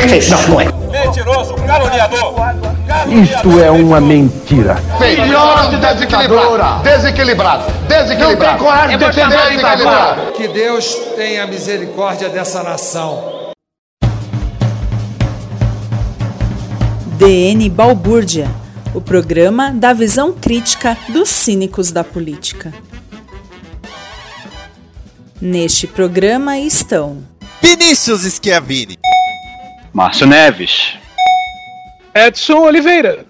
Perfeito. Não, não é. Mentiroso, caluniador. Isto é uma mentira. Melhor de desequilibrado. Desequilibrado. Desequilibrado. Não tem coragem de defender desequilibrado. Que Deus tenha misericórdia dessa nação. DN Balbúrdia, o programa da visão crítica dos cínicos da política. Neste programa estão Vinícius Schiavini. Márcio Neves. Edson Oliveira.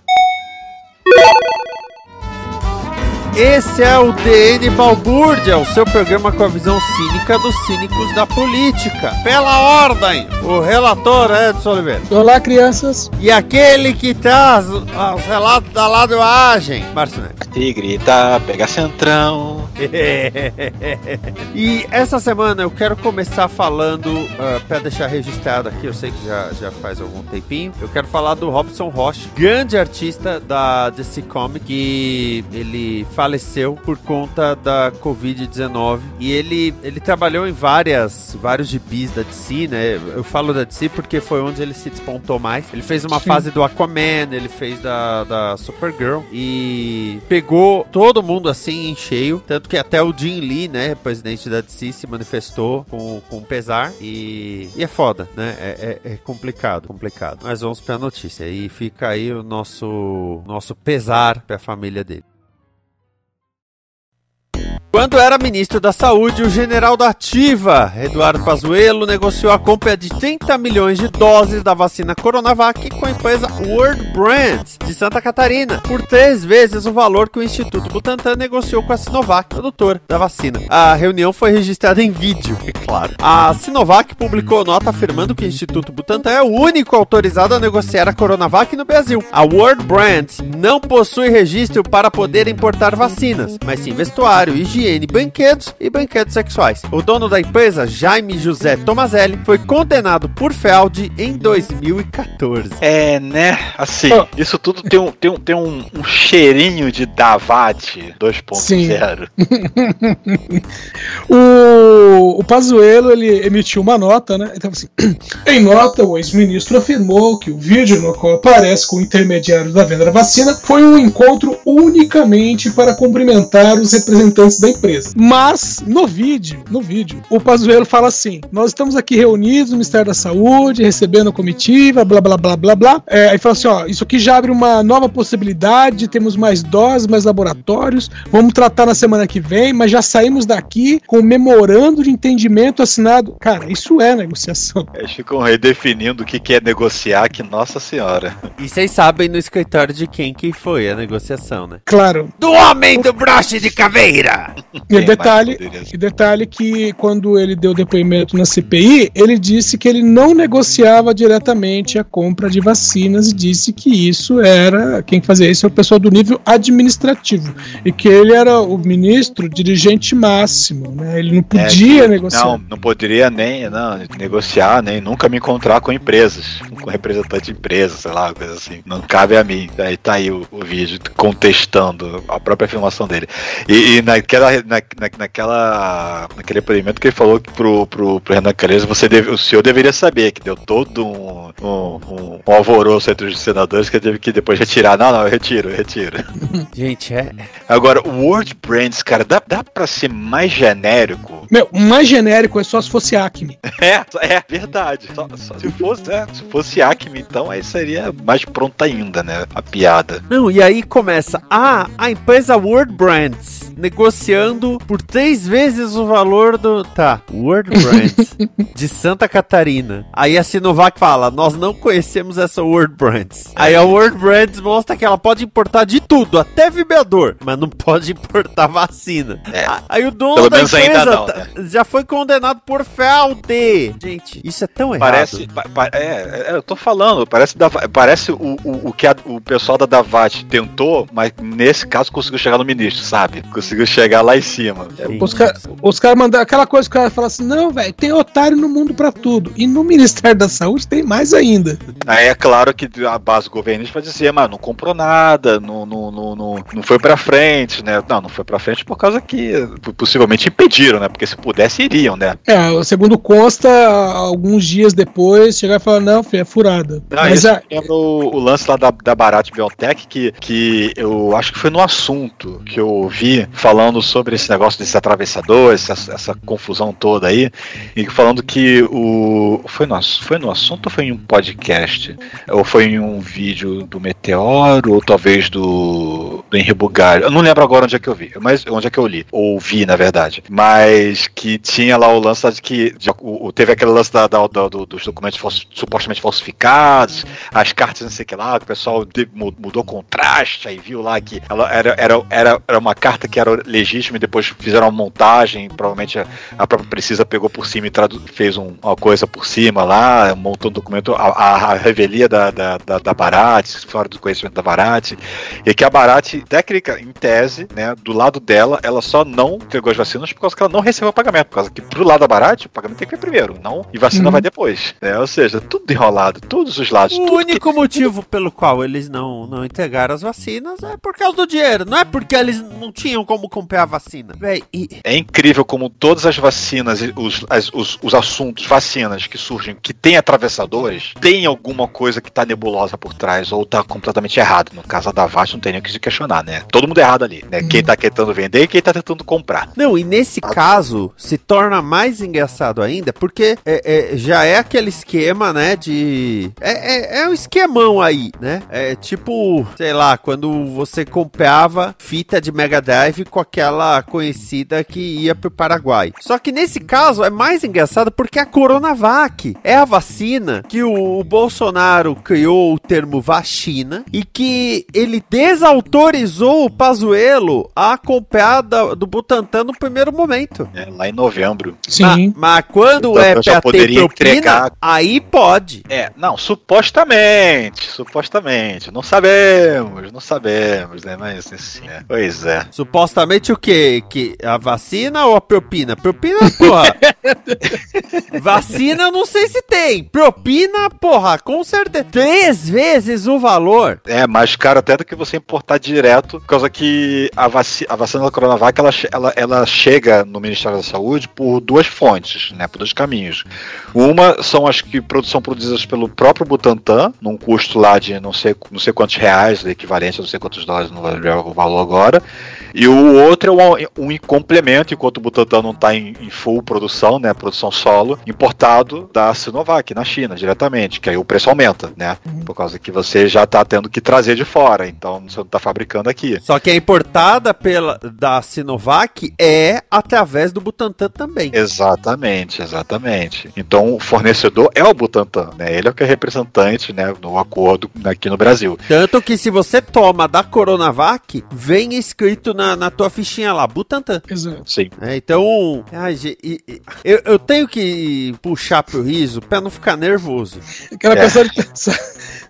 Esse é o DN Balbúrdia, o seu programa com a visão cínica dos cínicos da política. Pela ordem, o relator Edson Oliveira. Olá, crianças. E aquele que traz os relatos da ladoagem, Márcio Neves. E grita, pega centrão. e essa semana eu quero começar falando, uh, para deixar registrado aqui, eu sei que já, já faz algum tempinho, eu quero falar do Robson Rocha, grande artista da DC Comics, que ele faleceu por conta da Covid-19 e ele, ele trabalhou em várias, vários gibis da DC, né? Eu falo da DC porque foi onde ele se despontou mais. Ele fez uma Sim. fase do Aquaman, ele fez da, da Supergirl e pegou todo mundo assim em cheio, tanto que até o Jim Lee, né, presidente da DC, se manifestou com, com pesar e, e é foda, né? É, é, é, complicado, complicado. Mas vamos pra notícia e fica aí o nosso, nosso pesar pra família dele. Quando era ministro da Saúde, o general da Ativa, Eduardo Pazuello, negociou a compra de 30 milhões de doses da vacina Coronavac com a empresa World Brands de Santa Catarina, por três vezes o valor que o Instituto Butantan negociou com a Sinovac, produtor da vacina. A reunião foi registrada em vídeo, é claro. A Sinovac publicou nota afirmando que o Instituto Butantan é o único autorizado a negociar a Coronavac no Brasil. A World Brands não possui registro para poder importar vacinas, mas sim vestuário, higiene higiene, brinquedos e brinquedos sexuais. O dono da empresa, Jaime José Tomazelli, foi condenado por fraude em 2014. É, né? Assim, oh. isso tudo tem um, tem um, tem um, um cheirinho de Davat 2.0. o, o Pazuello, ele emitiu uma nota, né? Então, assim, em nota, o ex-ministro afirmou que o vídeo no qual aparece com o intermediário da venda da vacina foi um encontro unicamente para cumprimentar os representantes da empresa. Mas, no vídeo, no vídeo, o Pazuello fala assim: nós estamos aqui reunidos no Ministério da Saúde, recebendo a comitiva, blá blá blá blá blá. É, aí fala assim: ó, isso aqui já abre uma nova possibilidade, temos mais doses, mais laboratórios, vamos tratar na semana que vem, mas já saímos daqui com memorando de entendimento assinado. Cara, isso é negociação. Eles ficam redefinindo o que é negociar, que nossa senhora. E vocês sabem no escritório de quem que foi a negociação, né? Claro. Do homem do broche de caveira! E detalhe, e detalhe que quando ele deu depoimento na CPI, ele disse que ele não negociava diretamente a compra de vacinas e disse que isso era quem fazia isso é o pessoal do nível administrativo e que ele era o ministro dirigente máximo, né? Ele não podia é, negociar. Não, não poderia nem não, negociar, nem nunca me encontrar com empresas, com representante de empresa, sei lá, coisa assim. Não cabe a mim. Aí tá aí o, o vídeo contestando a própria afirmação dele. E, e naquela na, na, naquela, naquele depoimento que ele falou que pro, pro, pro Renan Calheiros, você deve, o senhor deveria saber que deu todo um, um, um, alvoroço entre os senadores que ele teve que depois retirar. Não, não, eu retiro, eu retiro. Gente, é. Agora, o Word Brands, cara, dá, dá pra ser mais genérico Meu, o mais genérico é só se fosse Acme. É, é verdade. Só, só se fosse, é, se fosse Acme, então aí seria mais pronta ainda, né? A piada. Não, e aí começa. Ah, a empresa Word Brands negociando por três vezes o valor do. Tá, Word Brands de Santa Catarina. Aí a Sinovac fala: Nós não conhecemos essa Word Brands. Aí a Word Brands mostra que ela pode importar de tudo, até vibrador, mas não pode importar vacina. É. Aí o dono Pelo da menos ainda empresa não, tá- né? Já foi condenado por fraude. Gente, isso é tão errado. Parece. pa- pa- é, é, eu tô falando, parece, da, parece o, o, o que a- o pessoal da Davat tentou, mas nesse caso conseguiu chegar no ministro, sabe? Conseguiu chegar lá em cima. É, Os caras os cara mandaram aquela coisa que o cara fala assim: não, velho, tem otário no mundo pra tudo. E no Ministério da Saúde tem mais ainda. Aí é claro que a base governista vai dizer, mas não comprou nada, não, não, não, não, não foi pra frente, né? Não, não foi pra frente por causa que possivelmente impediram, né? Porque se pudesse, iriam, né? É, segundo consta, alguns dias depois, chegar e falar: não, filho, é furada. Ah, Mas a, lembra o, o lance lá da, da Barat Biotech, que, que eu acho que foi no assunto que eu ouvi falando sobre esse negócio desse atravessador, essa, essa confusão toda aí, e falando que o. Foi no, foi no assunto ou foi em um podcast? Ou foi em um vídeo do Meteoro, ou talvez do, do Henri Bugalho. Eu não lembro agora onde é que eu vi, mas onde é que eu li, ou vi, na verdade. Mas que tinha lá o lance de que de- o- teve aquele lance da, da- da- do- dos documentos supostamente falsificados, as cartas não sei o que lá, o pessoal de- mu- mudou contraste, aí viu lá que ela era, era, era, era uma carta que era legítima e depois fizeram uma montagem, provavelmente a, a própria Precisa pegou por cima e fez um- uma coisa por cima lá, montou um documento, a, a- a revelia da, da, da, da Barat, fora do conhecimento da Barat, e que a Barat, técnica, em tese, né, do lado dela, ela só não entregou as vacinas por causa que ela não recebeu o pagamento, por causa que pro lado da Barat, o pagamento tem que vir primeiro, não, e vacina Uhum. vai depois, né, ou seja, tudo enrolado, todos os lados, O único motivo pelo qual eles não, não entregaram as vacinas é por causa do dinheiro. Não é porque eles não tinham como comprar a vacina. Véi, e É incrível como todas as vacinas, os, as- os, os assuntos, vacinas que surgem, que tem atravessadores, tem alguma coisa que tá nebulosa por trás, ou tá completamente errado. No caso da Vast, não tem nem o que se questionar, né? Todo mundo errado ali, né? Quem tá tentando vender e quem tá tentando comprar. Não, e nesse caso se torna mais engraçado ainda, porque é, é, já é aquele esquema, né, de... É, é, é um esquemão aí, né? É tipo, sei lá, quando você comprava fita de Mega Drive com aquela conhecida que ia pro Paraguai. Só que nesse caso é mais engraçado porque a Coronavac é a vacina que o, o Bolsonaro criou o termo vacina e que ele desautorizou o Pazuello a comprar do Butantan no primeiro momento. Né? Lá em novembro. sim. Ma- Mas quando Então, é eu já poderia propina, entregar- aí pode. É, não, supostamente, supostamente. Não sabemos, não sabemos, né? Mas assim, é. Pois é. Supostamente o quê? Que a vacina ou a propina? Propina, porra. vacina eu não sei se tem. Propina, porra, com certeza. Três vezes o valor. É mais caro até do que você importar direto, por causa que a, vaci a vacina da Coronavac ela, ela, ela chega no Ministério da Saúde por duas fontes, né, por dois caminhos. Uma são as que são produzidas pelo próprio Butantan, num custo lá de não sei, não sei quantos reais, equivalente a não sei quantos dólares, não o valor agora. E o outro é um, um complemento, enquanto o Butantan não está em, em full produção, né, produção solo, importado da Sinovac, na China, diretamente, que aí o preço aumenta, né, por causa que você já está tendo que trazer de fora, então você não está fabricando aqui. Só que a importada pela da Sinovac é através do Butantan também. Exatamente, exatamente. Então o fornecedor é o Butantan, né, ele é o que é representante, né, no acordo aqui no Brasil. Tanto que se você toma da Coronavac, vem escrito na, na tua fichinha lá, Butantan. Exato. Sim. É, então, ai, eu, eu tenho que puxar pro riso pra não ficar nervoso. Aquela É. pessoa de pensar,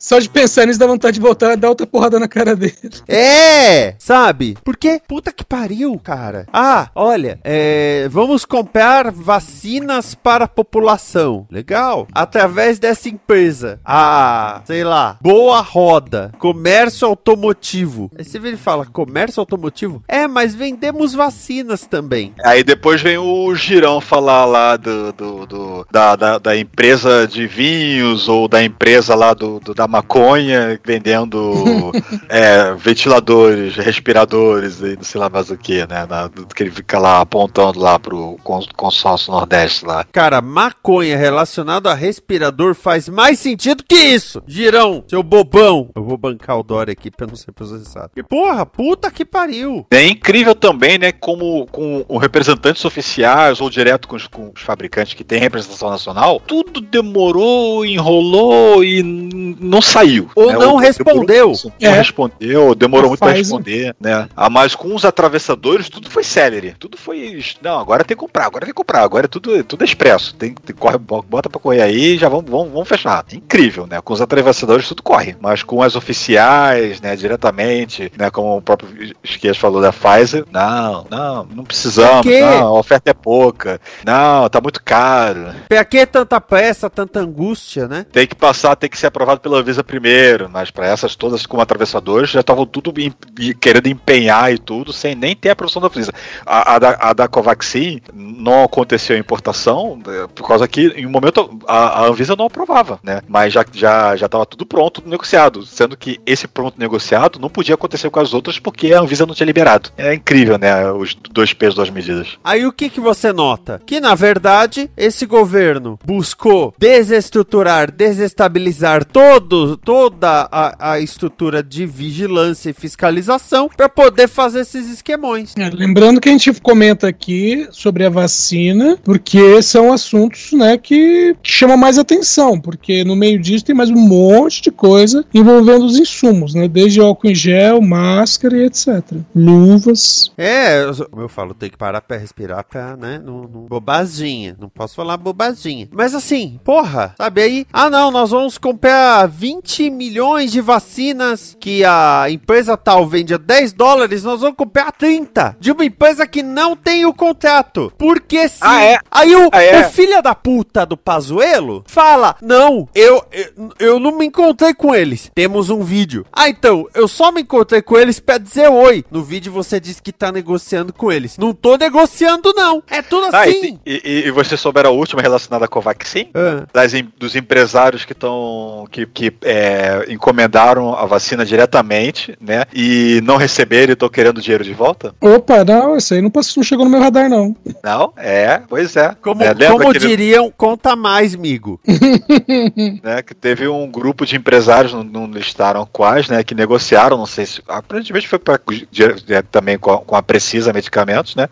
só de pensar nisso dá vontade de voltar e dar outra porrada na cara dele. É, sabe? Porque, puta que pariu, cara. Ah, olha, é, vamos comprar vacinas para a população. Legal. Através dessa empresa. Ah, sei lá, Boa Roda, comércio automotivo. Aí você vê ele fala, comércio automotivo? É, mas vendemos vacinas também. Aí depois vem o Girão falar lá do, do, do- da, da, da empresa de vinhos ou da empresa lá do, do- da maconha, vendendo é, ventiladores, respiradores e não sei lá mais o que, né? Na, que ele fica lá apontando lá pro consórcio Nordeste lá. Cara, maconha relacionada a respirador faz mais sentido que isso! Girão, seu bobão! Eu vou bancar o Dória aqui pra não ser processado. E porra, puta que pariu! É incrível também, né? Como com os representantes oficiais ou direto com os, com os fabricantes que têm representação nacional, tudo demorou, enrolou e não saiu. Ou né? não respondeu. Demorou, é. Não respondeu, demorou muito para responder, né? Ah, mas com os atravessadores, tudo foi celery. Tudo foi. Não, agora tem que comprar, agora tem que comprar, agora é tudo, tudo expresso. Tem, tem, corre, bota pra correr aí e já vamos, vamos, vamos fechar. Incrível, né? Com os atravessadores tudo corre. Mas com as oficiais, né, diretamente, né? Como o próprio Esquias falou da Pfizer, não, não, não precisamos, não, a oferta é pouca. Não, tá muito caro. Pra que tanta pressa, tanta angústia, né? Tem que passar, tem que ser aprovado pela Primeiro, mas para essas todas como atravessadores já estavam tudo em, querendo empenhar e tudo, sem nem ter a produção da Visa. A, a, da, a da Covaxin não aconteceu a importação, é, por causa que em um momento a, a Anvisa não aprovava, né? Mas já já já estava tudo pronto, negociado, sendo que esse pronto negociado não podia acontecer com as outras porque a Anvisa não tinha liberado. É incrível, né? Os dois pesos, duas medidas. Aí o que que você nota? Que na verdade esse governo buscou desestruturar, desestabilizar todo, toda a, a estrutura de vigilância e fiscalização para poder fazer esses esquemões. É, lembrando que a gente comenta aqui sobre a vacina, porque são assuntos né, que, chamam mais atenção, porque no meio disso tem mais um monte de coisa envolvendo os insumos, né? Desde álcool em gel, máscara e etc. Luvas. É, eu, eu falo, tem que parar para respirar pra, né? Não, não, bobaginha. Não posso falar bobaginha. Mas assim, porra, sabe aí? Ah, não, nós vamos comprar 20 milhões de vacinas que a empresa tal vende a 10 dólares, nós vamos comprar 30 de uma empresa que não tem o contrato. Porque sim. Ah, é? Aí o, ah, é? o filho da puta do Pazuelo fala: Não, eu, eu, eu não me encontrei com eles. Temos um vídeo. Ah, então, eu só me encontrei com eles pra dizer oi. No vídeo você diz que tá negociando com eles. Não tô negociando, não. É tudo ah, assim. E, e, e, você souber a última relacionada com a Covaxin? Ah. Das, dos empresários que estão. que, que é, encomendaram a vacina diretamente, né? E não receberam e estão querendo dinheiro de volta? Opa, não, isso aí não, passou, não chegou no meu radar, não. Não? É, pois é. Como, é, como diriam, conta mais, amigo. né, que teve um grupo de empresários, não, não, listaram quais, né? Que negociaram, não sei se. Aparentemente foi pra, também com a, com a Precisa Medicamentos, né?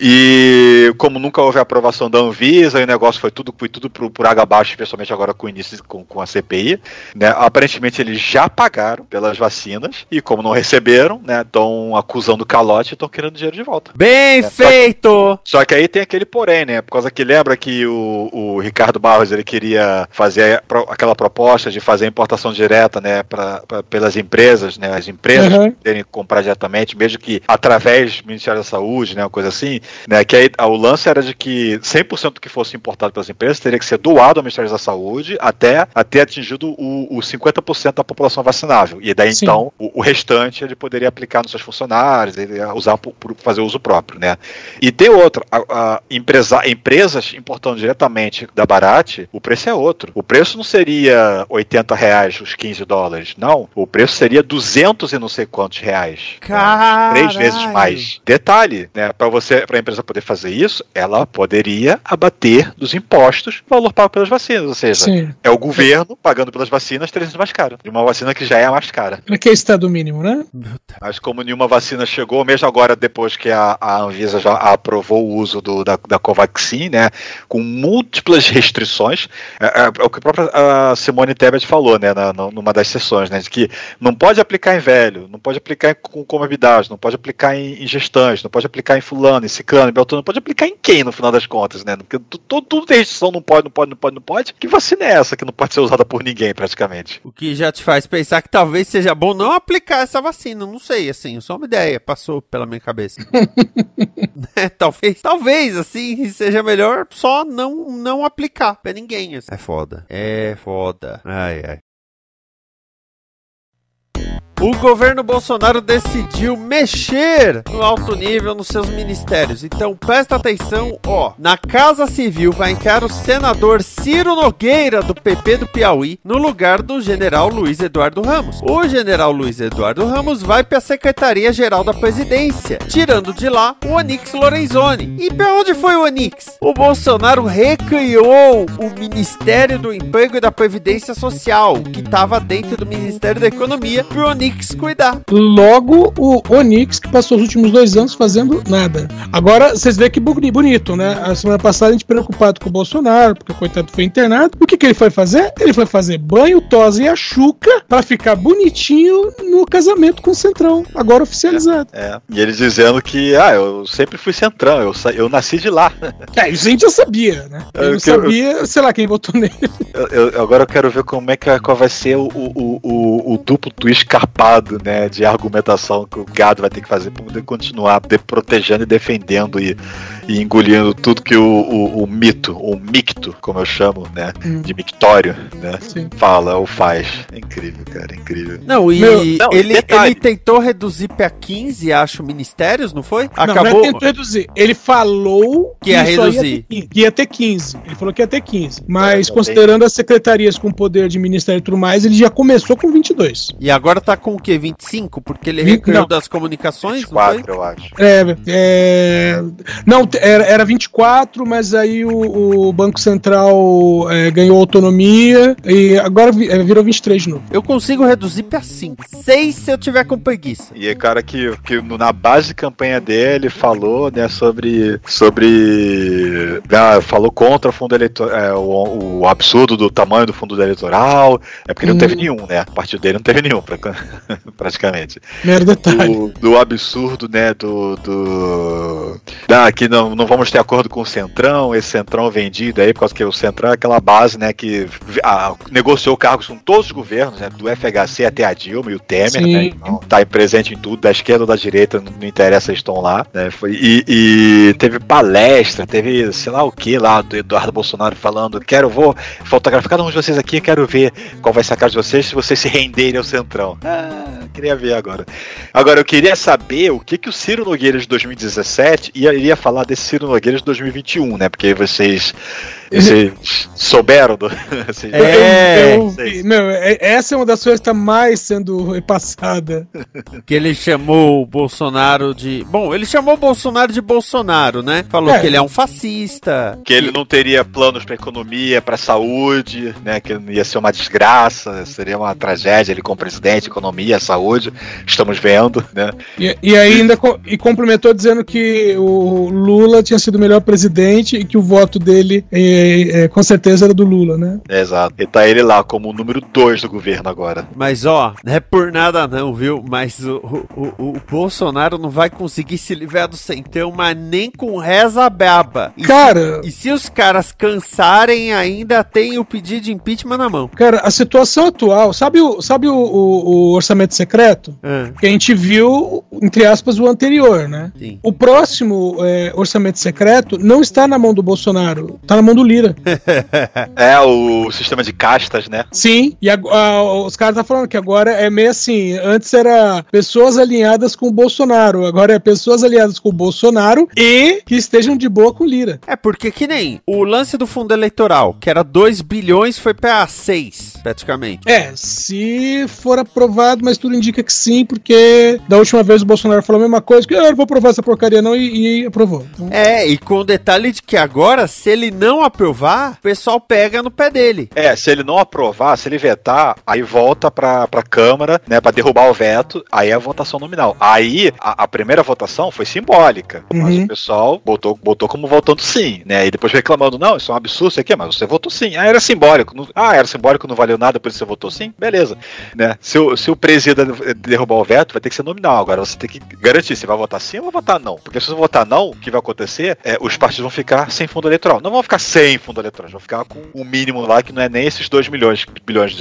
E como nunca houve aprovação da Anvisa, o negócio foi tudo, foi tudo por, por água abaixo, especialmente agora com o início com, com a CPI, né? Aparentemente eles já pagaram pelas vacinas e como não receberam, né? Estão acusando calote e estão querendo dinheiro de volta. Bem né? feito! Só que, só que, aí tem aquele porém, né? Por causa que lembra que o, o Ricardo Barros ele queria fazer aquela proposta de fazer importação direta, né? Pra, pra pelas empresas, né? As empresas uhum. poderem comprar diretamente, mesmo que através do Ministério da Saúde, né? Uma coisa assim, né? Que aí o lance era de que 100% do que fosse importado pelas empresas teria que ser doado ao Ministério da Saúde até, até atingido o, o 50% da população vacinável. E daí Sim. então o, o, restante ele poderia aplicar nos seus funcionários, ele usar por, por fazer uso próprio, né? E tem outro, a, a empresa, empresas importando diretamente da Barat, o preço é outro. O preço não seria 80 reais os 15 dólares, não. O preço seria 200 e não sei quantos reais. Né? Três vezes mais. Detalhe, né? Para você, para a empresa poder fazer isso, ela poderia abater dos impostos o valor pago pelas vacinas, ou seja, Sim. é o governo pagando pelas vacinas 300 mais caro, de uma vacina que já é a mais cara. Para que é estado mínimo, né? Mas como nenhuma vacina chegou, mesmo agora depois que a, a Anvisa já aprovou o uso do, da, da Covaxin, né, com múltiplas restrições, é, é, é o que a própria a Simone Tebet falou, né, na, numa das sessões, né, de que não pode aplicar em velho, não pode aplicar com comorbidade, não pode aplicar em, em gestantes, não pode aplicar em fulano, em ciclano, em beltrano, não pode aplicar em quem, no final das contas, né, porque tudo, tudo tem restrição, não pode, não pode, não pode, não pode, que vacina é essa que não pode ser usada por ninguém, praticamente? O que já te faz pensar que talvez seja bom não aplicar essa vacina, não sei, assim, só uma ideia, passou pela minha cabeça. é, talvez, talvez, assim, seja melhor só não, não aplicar pra ninguém. Assim. É foda. É foda. Ai, ai. O governo Bolsonaro decidiu mexer no alto nível nos seus ministérios. Então presta atenção, ó. Na Casa Civil vai entrar o senador Ciro Nogueira, do PP do Piauí, no lugar do general Luiz Eduardo Ramos. O general Luiz Eduardo Ramos vai para a Secretaria-Geral da Presidência, tirando de lá o Onix Lorenzoni. E para onde foi o Onix? O Bolsonaro recriou o Ministério do Emprego e da Previdência Social, que estava dentro do Ministério da Economia, para o Onix cuidar. Logo, o Onix, que passou os últimos dois anos fazendo nada. Agora, vocês veem que bonito, né? A semana passada a gente preocupado com o Bolsonaro, porque o coitado foi internado. O que, que ele foi fazer? Ele foi fazer banho, tosa e a chuca para ficar bonitinho no casamento com o Centrão, agora oficializado. É, é. E eles dizendo que, ah, eu sempre fui Centrão, eu, eu nasci de lá. É, isso a gente já sabia, né? Eu, eu não sabia, eu, sei lá, quem votou nele. Eu, agora eu quero ver como é que qual vai ser o, o, o, o duplo twist carpado, né, de argumentação que o gado vai ter que fazer para poder continuar de, protegendo e defendendo e, e engolindo tudo que o, o, o, mito, o micto, como eu chamo, né, hum. de mictório, né, Sim. fala ou faz. É incrível, cara, é incrível. Não, e Meu, não, ele, ele tentou reduzir para 15, acho, ministérios, não foi? Acabou. Não, é tentou reduzir. Ele falou que, que ia reduzir. Ia ter, que ia ter 15. Ele falou que ia ter 15. Mas é, considerando as secretarias com poder de ministério e tudo mais, ele já começou com 22. E agora tá com o quê? 25? Porque ele recriou das comunicações, 24, eu acho. É, é... Não, era, era 24, mas aí o, o Banco Central é, ganhou autonomia e agora é, virou 23 de novo. Eu consigo reduzir pra 5. 6 se eu tiver com preguiça. E é cara que, que na base de campanha dele falou, né, sobre. sobre. Ah, falou contra o fundo eleitoral. É, o, o, absurdo do tamanho do fundo eleitoral. É porque hum. não teve hum. nenhum, né? A partir dele não teve nenhum, pra, praticamente. Mero detalhe. Do, do absurdo, né? Do. do ah, que não, não vamos ter acordo com o Centrão, esse Centrão vendido aí, por causa que o Centrão é aquela base, né, que a, negociou cargos com todos os governos, né, do FHC até a Dilma e o Temer, né, Sim. né, então, tá presente em tudo, da esquerda ou da direita, não, não interessa, eles estão lá, né, foi, e, e, teve palestra, teve sei lá o que lá, do Eduardo Bolsonaro falando, quero, vou fotografar cada um de vocês aqui, quero ver qual vai ser a cara de vocês se vocês se renderem ao Centrão. Ah, Yeah. queria ver agora. Agora, eu queria saber o que que o Ciro Nogueira de 2017 iria falar desse Ciro Nogueira de 2021, né? Porque vocês vocês souberam do. é, eu, eu, meu, é, essa é uma das coisas que está mais sendo repassada. Que ele chamou o Bolsonaro de. Bom, ele chamou o Bolsonaro de Bolsonaro, né? Falou é. que ele é um fascista. Que ele não teria planos para economia, para saúde, né? Que ia ser uma desgraça, seria uma tragédia ele como presidente, economia, saúde. Estamos vendo, né? E, e ainda e complementou dizendo que o Lula tinha sido o melhor presidente e que o voto dele. Eh, é, com certeza era do Lula, né? exato. E tá ele lá como o número 2 do governo agora. Mas ó, não é por nada não, viu? Mas o, o, o, o Bolsonaro não vai conseguir se livrar do centrão, mas nem com reza braba. E cara... Se, e se os caras cansarem, ainda tem o pedido de impeachment na mão. Cara, a situação atual, sabe o, sabe o, o, o orçamento secreto? É. Que a gente viu, entre aspas, o anterior, né? Sim. O próximo é, orçamento secreto não está na mão do Bolsonaro, está na mão do Lira. é, o sistema de castas, né? Sim, e a, a, os caras estão tá falando que agora é meio assim, antes era pessoas alinhadas com o Bolsonaro, agora é pessoas alinhadas com o Bolsonaro e que estejam de boa com o Lira. É, porque que nem o lance do fundo eleitoral, que era 2 bilhões, foi para 6, praticamente. É, se for aprovado, mas tudo indica que sim, porque da última vez o Bolsonaro falou a mesma coisa, que ah, eu não vou aprovar essa porcaria não, e, e aprovou. Então... É, e com o detalhe de que agora, se ele não aprovar o pessoal pega no pé dele. É, se ele não aprovar, se ele vetar, aí volta pra, pra Câmara, né, pra derrubar o veto, aí é a votação nominal. Aí, a, a primeira votação foi simbólica, uhum. mas o pessoal botou, botou como votando sim, né, e depois reclamando, não, isso é um absurdo, isso aqui, mas você votou sim. Ah, era simbólico. Não, ah, era simbólico, não valeu nada, por isso você votou sim? Beleza. Né, se, o, se o presidente derrubar o veto, vai ter que ser nominal. Agora você tem que garantir se vai votar sim ou vai votar não. Porque se você votar não, o que vai acontecer é os partidos vão ficar sem fundo eleitoral. Não vão ficar sem fundo eletrônico, vão ficar com um mínimo lá que não é nem esses 2 milhões, bilhões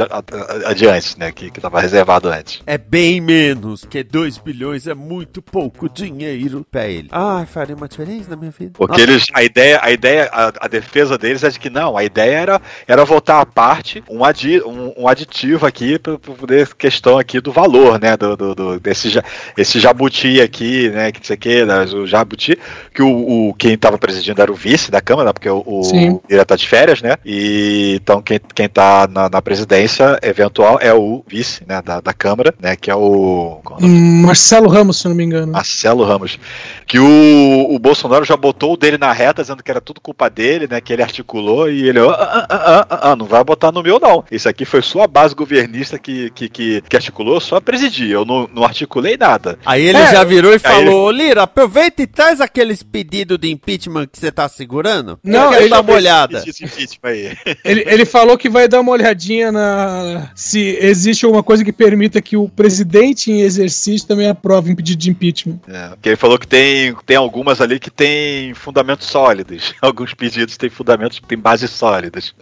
adiante, né? Que, que tava reservado antes. É bem menos, que 2 bilhões é muito pouco dinheiro pra ele. Ah, faria uma diferença na minha vida. Porque Nossa. eles, a ideia, a ideia, a, a, defesa deles é de que não, a ideia era, era voltar à parte um, adi, um, um aditivo aqui para poder questão aqui do valor, né? Do, do, do, desse esse jabuti aqui, né? Que não sei o que, né, o jabuti, que o, o quem tava presidindo era o vice da Câmara, porque o, o ele tá de férias, né? E então quem, quem tá na, na presidência eventual é o vice, né? Da, da Câmara, né? Que é o. É Marcelo Ramos, se não me engano. Marcelo Ramos. Que o, o Bolsonaro já botou o dele na reta, dizendo que era tudo culpa dele, né? Que ele articulou e ele, ah, ah, ah, ah, ah não vai botar no meu, não. Isso aqui foi sua base governista que, que, que, que articulou, só presidir. Eu não, não articulei nada. Aí ele é, já virou e falou: ele... Lira, aproveita e traz aqueles pedidos de impeachment que você tá segurando. Não, ele dar uma olhada. ele, ele falou que vai dar uma olhadinha na. Se existe alguma coisa que permita que o presidente em exercício também aprove um pedido de impeachment. É, porque ele falou que tem, tem algumas ali que tem fundamentos sólidos. Alguns pedidos têm fundamentos, têm bases sólidas.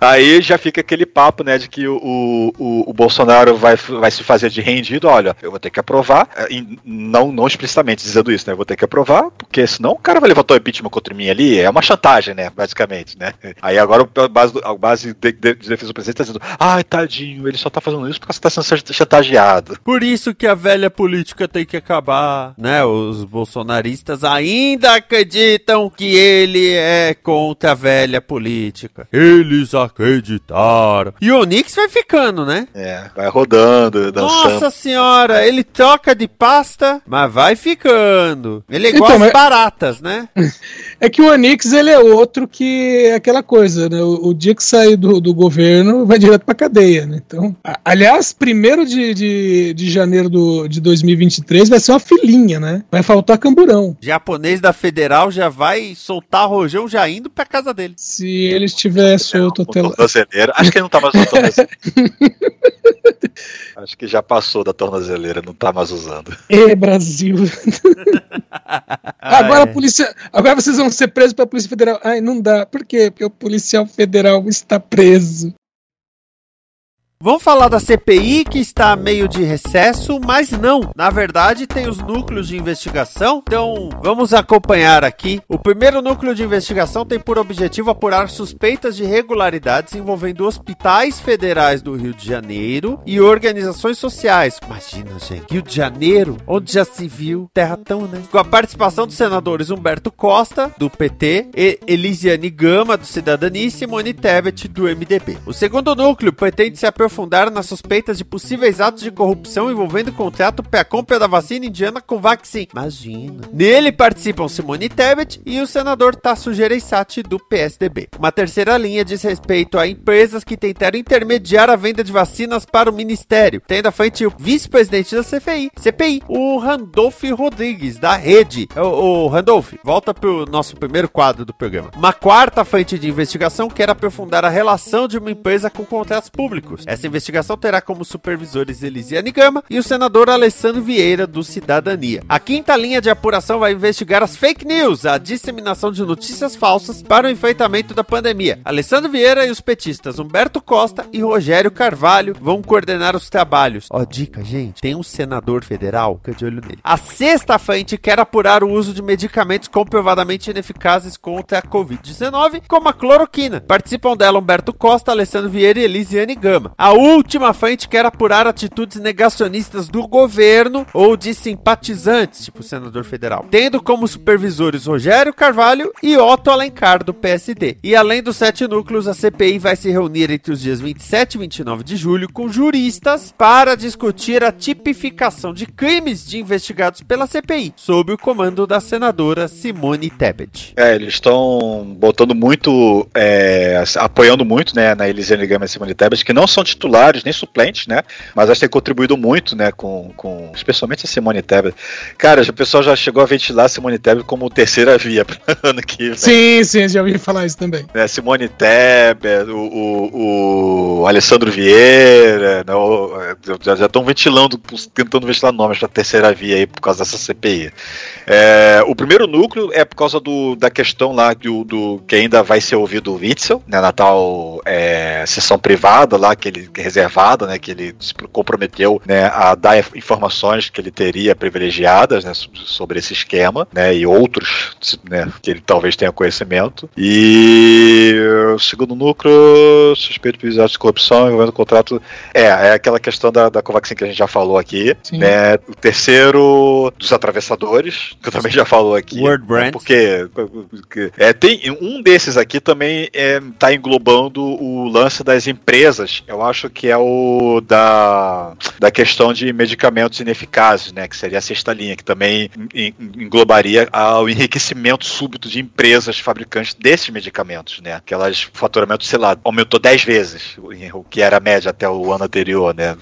Aí já fica aquele papo, né, de que o, o, o Bolsonaro vai, vai se fazer de rendido. Olha, eu vou ter que aprovar, é, não, não explicitamente dizendo isso, né? Eu vou ter que aprovar, porque senão o cara vai levantar o impeachment contra mim ali. É uma chantagem, né? Basicamente, né? Aí agora a base, a base de, de, de defesa do presidente tá dizendo: ai, tadinho, ele só tá fazendo isso porque você tá sendo chantageado. Por isso que a velha política tem que acabar, né? Os bolsonaristas ainda acreditam que ele é contra a velha política. Eles acreditaram. E o Onix vai ficando, né? É, vai rodando, dançando. Nossa senhora, ele troca de pasta, mas vai ficando. Ele é igual então, as baratas, né? É que o Onix, ele é outro que é aquela coisa, né? O, o dia que sair do, do governo, vai direto pra cadeia, né? Então, a, aliás, primeiro de, de, de janeiro do, de 2023 vai ser uma filinha, né? Vai faltar camburão. japonês da Federal já vai soltar rojão já indo pra casa dele. Se ele estiver solto até lá. Acho que ele não tá mais solto. Acho que já passou da tornozeleira, não tá mais usando. É, Brasil. agora a polícia. Agora vocês vão ser presos pela Polícia Federal. Ai, não dá. Por quê? Porque o policial federal está preso. Vamos falar da CPI que está meio de recesso, mas não. Na verdade, tem os núcleos de investigação. Então, vamos acompanhar aqui. O primeiro núcleo de investigação tem por objetivo apurar suspeitas de irregularidades envolvendo hospitais federais do Rio de Janeiro e organizações sociais. Imagina, gente, Rio de Janeiro, onde já se viu terra tão, né? Com a participação dos senadores Humberto Costa, do PT, e Elisiane Gama, do Cidadania, e Simone Tebet, do MDB. O segundo núcleo pretende se aprofundar aprofundaram nas suspeitas de possíveis atos de corrupção envolvendo o contrato a compra da vacina indiana com Vaccin. Imagina. Nele participam Simone Tebet e o senador Tasso Gereissati do PSDB. Uma terceira linha diz respeito a empresas que tentaram intermediar a venda de vacinas para o ministério, tendo à frente o vice-presidente da CFI, CPI, o Randolph Rodrigues, da Rede. O, o Randolph, volta para o nosso primeiro quadro do programa. Uma quarta frente de investigação quer aprofundar a relação de uma empresa com contratos públicos. Essa essa investigação terá como supervisores Elisiane Gama e o senador Alessandro Vieira, do Cidadania. A quinta linha de apuração vai investigar as fake news, a disseminação de notícias falsas para o enfrentamento da pandemia. Alessandro Vieira e os petistas Humberto Costa e Rogério Carvalho vão coordenar os trabalhos. Ó, dica, gente, tem um senador federal, fica de olho nele. A sexta frente quer apurar o uso de medicamentos comprovadamente ineficazes contra a Covid-19, como a cloroquina. Participam dela Humberto Costa, Alessandro Vieira e Elisiane Gama. A última frente quer apurar atitudes negacionistas do governo ou de simpatizantes, tipo senador federal, tendo como supervisores Rogério Carvalho e Otto Alencar, do PSD. E além dos sete núcleos, a CPI vai se reunir entre os dias 27 e 29 de julho com juristas para discutir a tipificação de crimes de investigados pela CPI, sob o comando da senadora Simone Tebet. É, eles estão botando muito, é, apoiando muito né, na Elisiane Gama e Simone Tebet, que não são titulares, nem suplentes, né? Mas acho que tem contribuído muito, né? Com, com especialmente a Simone Tebet. Cara, o pessoal já chegou a ventilar a Simone Tebet como terceira via ano que vem. Sim, sim, já ouvi falar isso também. Né, Simone Tebet, o, o, o Alessandro Vieira, né, o, já estão ventilando, tentando ventilar nomes para terceira via aí por causa dessa CPI. É, o primeiro núcleo é por causa do, da questão lá do, do que ainda vai ser ouvido o Witzel, né, na tal é, sessão privada lá que ele é reservada, né, que ele se comprometeu, né, a dar informações que ele teria privilegiadas, né, sobre esse esquema, né, e outros, né, que ele talvez tenha conhecimento. E o segundo núcleo, suspeito de de corrupção envolvendo contrato, é, é aquela questão da, da Covaxin que a gente já falou aqui, Sim. né, o terceiro dos atravessadores, que eu também já falou aqui. Word Brand. Né, porque, porque é, tem um desses aqui também é, tá englobando o lance das empresas. Eu acho que é o da, da questão de medicamentos ineficazes, né? Que seria a sexta linha, que também englobaria o enriquecimento súbito de empresas fabricantes desses medicamentos, né? Aquelas faturamento, sei lá, aumentou 10 vezes o que era a média até o ano anterior, né?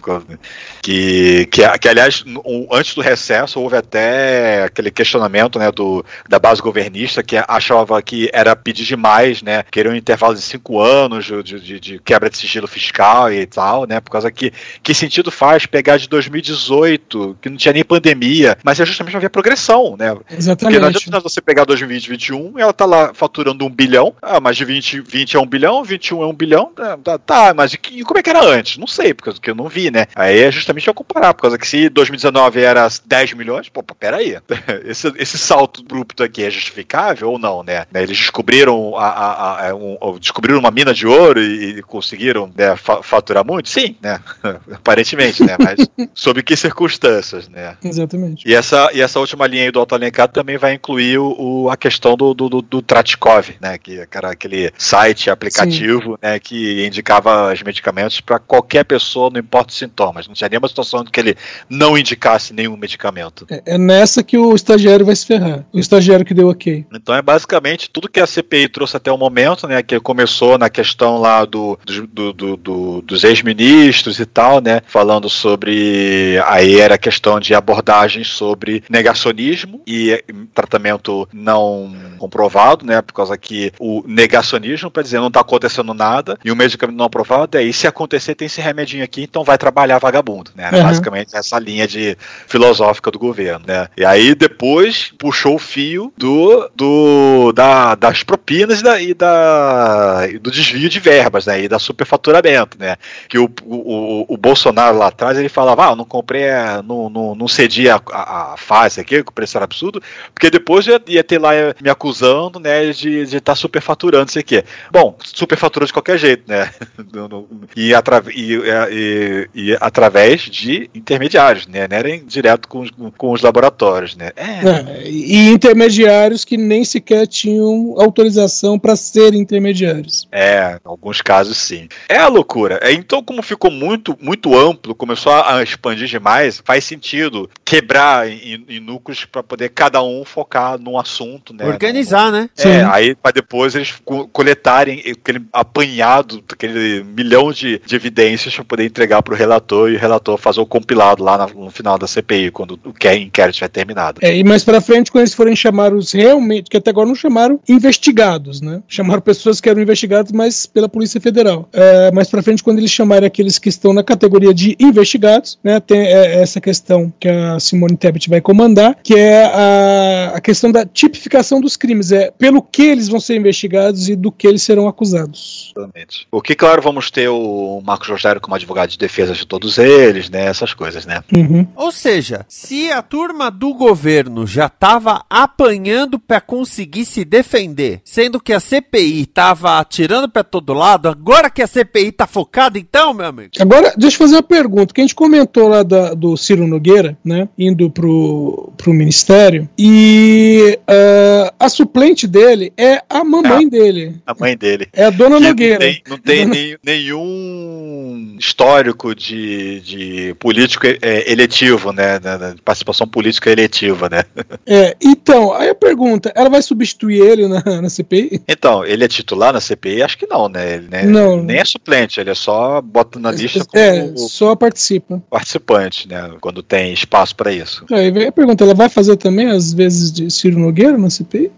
Que, que, que aliás, antes do recesso houve até aquele questionamento, né, do, da base governista que achava que era pedir demais, né? Queria um intervalo de cinco anos de, de, de quebra de sigilo fiscal e tal, né? Por causa que que sentido faz pegar de 2018, que não tinha nem pandemia, mas é justamente para ver a progressão, né? Exatamente. Porque não adianta você pegar 2020 2021, ela tá lá faturando um bilhão, ah, mas de 20, 20 é um bilhão, 21 é um bilhão, tá, tá, tá mas e como é que era antes? Não sei, porque eu não vi, né? Aí é justamente eu comparar, por causa que se 2019 era 10 milhões, pô, peraí, esse, esse salto abrupto aqui é justificável ou não, né? Eles descobriram a, a, a um, descobriram uma mina de ouro e, e conseguiram né, faturar muito? Sim, né? Aparentemente, né? Mas sob que circunstâncias, né? Exatamente. E essa, e essa última linha aí do autoalinkado também vai incluir o, o, a questão do, do, do, do Tratkov, né? Que era aquele site, aplicativo, Sim. né? Que indicava os medicamentos para qualquer pessoa, não importa os sintomas. Não tinha nenhuma situação que ele não indicasse nenhum medicamento. É, é nessa que o estagiário vai se ferrar. O estagiário que deu ok. Então é basicamente tudo que a CPI trouxe até o momento, né? Que começou na questão lá do, do, do, do dos ex-ministros e tal, né? Falando sobre. Aí era questão de abordagens sobre negacionismo e tratamento não comprovado, né? Por causa que o negacionismo, para dizer, não está acontecendo nada, e o medicamento não aprovado é, e se acontecer, tem esse remedinho aqui, então vai trabalhar vagabundo, né? Uhum. Basicamente essa linha de filosófica do governo, né? E aí depois puxou o fio do, do da, das propinas e, da, e da, do desvio de verbas, né? E da superfaturamento, né? Que o, o, o Bolsonaro lá atrás ele falava, ah, eu não comprei, não, não, não cedi a, a, a fase aqui, que o preço era absurdo, porque depois ia, ia ter lá me acusando, né, de estar tá superfaturando isso aqui. Bom, superfaturou de qualquer jeito, né? e, atra e, e, e, através de intermediários, né? Não era direto com, com os laboratórios, né? É. É, e intermediários que nem sequer tinham autorização para serem intermediários. É, em alguns casos sim. É a loucura. É, então, como ficou muito, muito amplo, começou a expandir demais, faz sentido quebrar em, em núcleos para poder cada um focar num assunto, né? Organizar, né? É, sim. aí para depois eles coletarem aquele apanhado, aquele milhão de, de evidências para poder entregar para o relator e o relator fazer o compilado lá no, final da CPI, quando o inquérito estiver terminado. É, e mais para frente, quando eles forem chamar os realmente, que até agora não chamaram investigados, né? Chamaram pessoas que eram investigadas, mas pela Polícia Federal. É, mais para frente, quando eles chamarem aqueles que estão na categoria de investigados, né? Tem é, essa questão que a Simone Tebet vai comandar, que é a, a questão da tipificação dos crimes. É pelo que eles vão ser investigados e do que eles serão acusados. Exatamente. O que, claro, vamos ter o Marcos Rogério como advogado de defesa de todos eles, né? Essas coisas, né? Uhum. Ou seja, se a turma do governo já estava apanhando para conseguir se defender, sendo que a CPI estava atirando para todo lado, agora que a CPI tá focada, então, meu amigo? Agora, deixa eu fazer uma pergunta. Que a gente comentou lá da, do Ciro Nogueira, né? Indo pro, pro ministério, e uh, a suplente dele é a mamãe é, dele. A mãe dele. É a dona Nogueira. Não tem, não tem nenhum, nenhum histórico de, de político é, eletivo, né? De participação política eletiva, né? É, então, aí a pergunta, ela vai substituir ele na, na CPI? Então, ele é titular na CPI? Acho que não, né? Ele, né? Não. Nem é suplente, ele é só só bota na lista como É, só participa. participante, né? Quando tem espaço pra isso. Aí vem a pergunta, ela vai fazer também as vezes de Ciro Nogueira na CPI?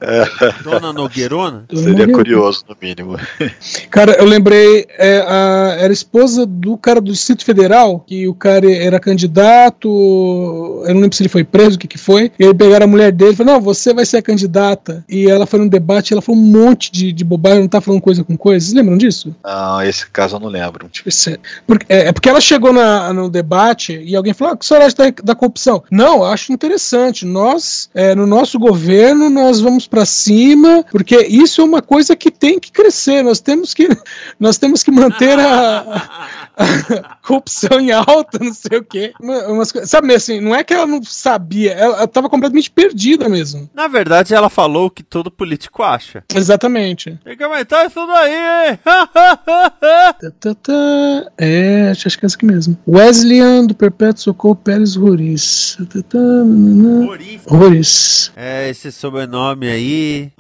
Dona Nogueirona? Dona Seria Nogueira. curioso, no mínimo. Cara, eu lembrei, é, a- era esposa do cara do Distrito Federal, que o cara era candidato, eu não lembro se ele foi preso, o que que foi, e aí pegaram a mulher dele e falaram, não, você vai ser a candidata, e ela foi num debate, ela falou um monte de, de bobagem, não tá falando coisa com coisa, vocês lembram disso? Não, esse caso eu não lembro. Isso é- Porque, é, é porque ela chegou na- no debate e alguém falou: ah, o que senhora acha da, da corrupção? Não, eu acho interessante. Nós, é, no nosso governo, nós vamos para cima, porque isso é uma coisa que tem que crescer. Nós temos que, nós temos que manter a, corrupção em alta, não sei o quê. Uma- umas sabe assim, não é que ela não sabia, ela estava completamente perdida mesmo. Na verdade, ela falou o que todo político acha. Exatamente. Tem que aumentar isso daí, É, acho que é essa aqui mesmo. Wesleyan do Perpétuo Socorro Pérez Roriz. Roriz. É, esse sobrenome aí.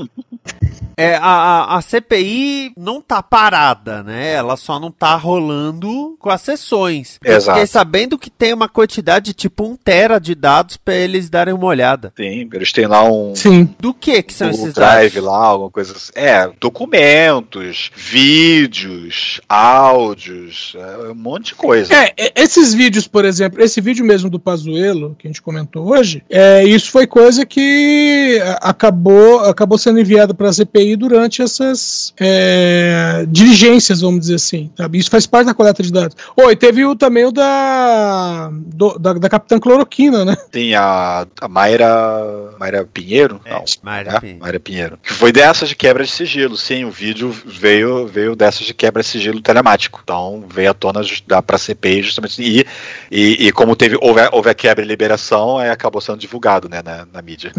É, a, a, CPI não tá parada, né? Ela só não tá rolando com as sessões. Eu Exato. fiquei sabendo que tem uma quantidade de tipo um tera de dados pra eles darem uma olhada. Sim, eles têm lá um. Sim. Do que que são Google esses Drive dados? lá, alguma coisa assim. É, documentos, vídeos, áudios, é, um monte de coisa. É, é, esses vídeos, por exemplo, esse vídeo mesmo do Pazuello, que a gente comentou hoje, é, isso foi coisa que a- acabou, acabou sendo enviado para a CPI durante essas é, diligências, vamos dizer assim. Sabe? Isso faz parte da coleta de dados. Oi, teve o, também o da, do- da, da Capitã Cloroquina, né? Tem a, a Mayra, Mayra Pinheiro? Não, Mayra é, Pinheiro. Mayra Pinheiro. Que foi dessas de quebra de sigilo. Sim, o vídeo veio, veio dessas de quebra de sigilo telemático. Então veio à tona da pra CPI justamente. E, e, e como teve, houve, a- houve a quebra e liberação, aí acabou sendo divulgado né, na, na mídia.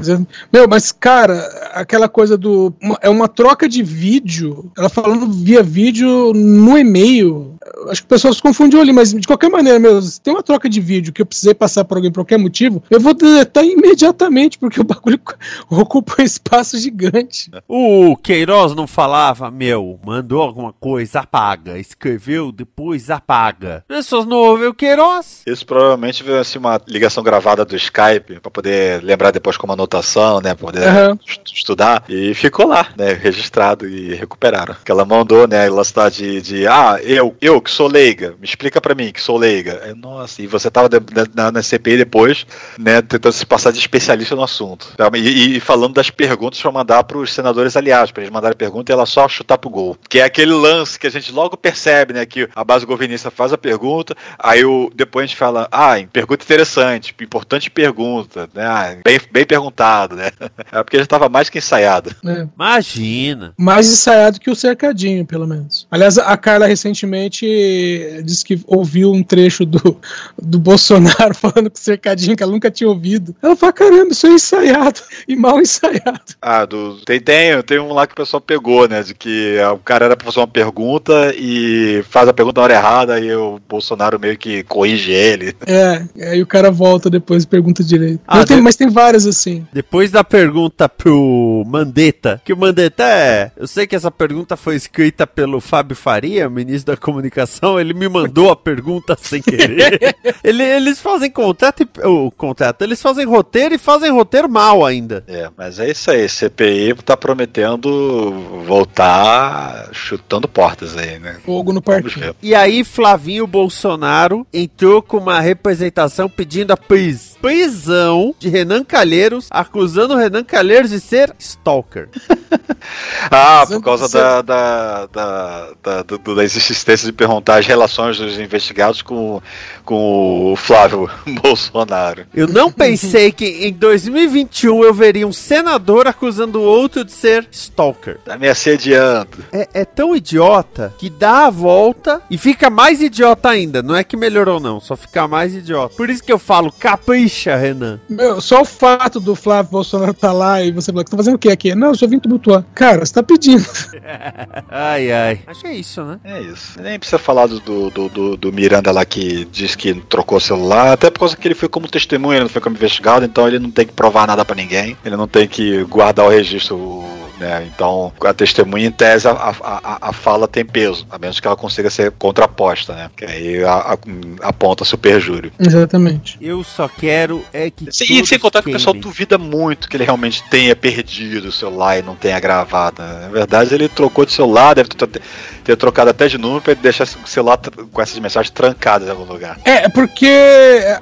Meu, mas cara, aquela coisa do. é uma troca de vídeo. Ela falando via vídeo no e-mail. Acho que o pessoal se confundiu ali, mas de qualquer maneira, meu, se tem uma troca de vídeo que eu precisei passar por alguém por qualquer motivo, eu vou deletar imediatamente, porque o bagulho ocupa um espaço gigante. O Queiroz não falava, meu, mandou alguma coisa, apaga. Escreveu, depois apaga. As pessoas não ouvem o Queiroz. Isso provavelmente veio assim, uma ligação gravada do Skype para poder lembrar depois como anotação, né, para poder est- estudar e ficou lá, né, registrado e recuperaram. Que ela mandou, né, ela está de, de ah, eu, eu que sou leiga, me explica para mim que sou leiga. Aí, nossa, e você tava de- de- na, na CPI depois, né, tentando se passar de especialista no assunto. Tá? E, e falando das perguntas para mandar para os senadores aliados, para eles mandarem pergunta e ela só chutar pro gol. Que é aquele lance que a gente logo percebe, né, que a base governista faz a pergunta, aí o, depois a gente fala, ah, pergunta interessante, importante pergunta, né, ah, bem, bem perguntado, né. É porque já estava mais que ensaiado. né? Imagina. Mais ensaiado que o cercadinho, pelo menos. Aliás, a Carla recentemente disse que ouviu um trecho do, do Bolsonaro falando com o cercadinho que ela nunca tinha ouvido. Ela falou: caramba, isso é ensaiado e mal ensaiado. Ah, do, tem, tem, tem um lá que o pessoal pegou, né? De que ah, o cara era pra fazer uma pergunta e faz a pergunta na hora errada e o Bolsonaro meio que corrige ele. É, aí o cara volta depois e pergunta direito. Ah, Mas tem- de- Mas tem várias assim. Depois da pergunta pro Mandetta, que o Mandetta é. Eu sei que essa pergunta foi escrita pelo Fábio Faria, ministro da comunicação, ele me mandou a pergunta sem querer. Ele- eles fazem contrato e. O contrato, eles fazem roteiro e fazem roteiro mal ainda. É, mas é isso aí. CPI tá prometendo voltar chutando portas aí, né? Fogo no ver. E aí, Flavinho Bolsonaro entrou com uma representação pedindo a pris- prisão de Renan Calheiros, acusando o Renan Calheiros de ser stalker. Ah, por causa da, da, da, da, do- das insistências de perguntar as relações dos investigados com, com o Flávio Bolsonaro. Eu não pensei que em 2021 eu veria um senador acusando o outro de ser stalker. Tá me assediando. É, é tão idiota que dá a volta e fica mais idiota ainda. Não é que melhorou, não, só fica mais idiota. Por isso que eu falo, capricha, Renan. Meu, só o fato do Flávio Bolsonaro estar lá e você falar que tá fazendo o que aqui? Não, eu só vim tumultuar. Cara, você tá pedindo. Ai, ai. Acho que é isso, né? É isso. Nem precisa falar do, do, do, do- Miranda lá que diz que trocou o celular, até por causa que ele foi como testemunha, ele não foi como investigado, então ele não tem que provar nada pra ninguém. Ele não tem que guardar o registro né? Então, a testemunha, em tese, a, a, a fala tem peso, a menos que ela consiga ser contraposta, né? Que aí a, a, aponta-se o perjúrio. Exatamente. Eu só quero é que. Sim, e sem contar que o pessoal duvida muito que ele realmente tenha perdido o celular e não tenha gravado. Né? Na verdade, ele trocou de celular, deve ter, ter trocado até de número para deixar o celular com essas mensagens trancadas em algum lugar. É, porque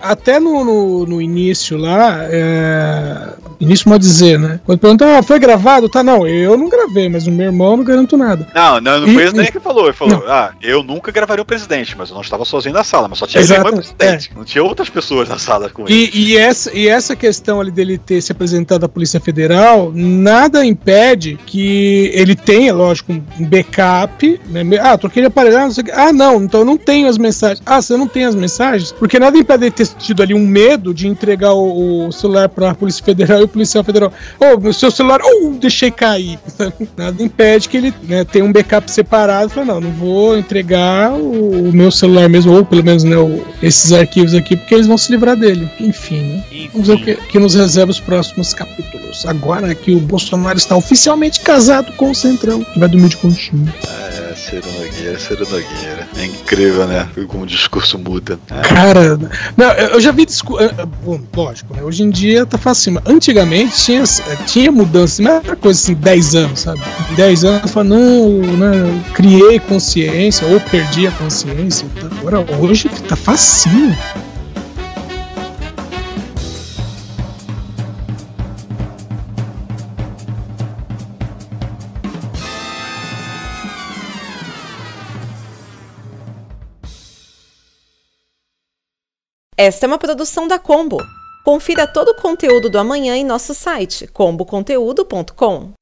até no, no, no início lá, é... início pode dizer, né? Quando pergunta, ah, foi gravado? Tá, não, eu não gravei, mas o meu irmão não garanto nada. Não, não, não foi isso nem que falou. Ele falou, não. ah, eu nunca gravaria o presidente, mas eu não estava sozinho na sala, mas só tinha Exato, o presidente. É. Não tinha outras pessoas na sala com ele. E, e, essa, e essa questão ali dele ter se apresentado à Polícia Federal, nada impede que ele tenha, lógico, um backup. Né? Ah, troquei de aparelho, ah, não sei o que. Ah, não, então eu não tenho as mensagens. Ah, você não tem as mensagens? Porque nada impede ele ter tido ali um medo de entregar o, o celular para a Polícia Federal e o policial federal. Ô, oh, seu celular, oh, deixei cair. Nada impede que ele né, tenha um backup separado. Fala, não, não vou entregar o, o, meu celular mesmo, ou pelo menos né, o, esses arquivos aqui, porque eles vão se livrar dele. Enfim, né? Enfim. Vamos ver o que, que nos reserva os próximos capítulos. Agora que o Bolsonaro está oficialmente casado com o Centrão, que vai dormir de conchinha. É, Ciro Nogueira, Ciro Nogueira. É incrível, né? Como o discurso muda. É. Cara, não, eu já vi discurso. Bom, lógico, né? Hoje em dia tá fácil. Antigamente tinha, tinha mudança, não era coisa assim, 10 anos, sabe? 10 anos falo, não, né, criei consciência, ou perdi a consciência. Agora hoje tá facinho. Esta é uma produção da Combo. Confira todo o conteúdo do amanhã em nosso site comboconteúdo.com.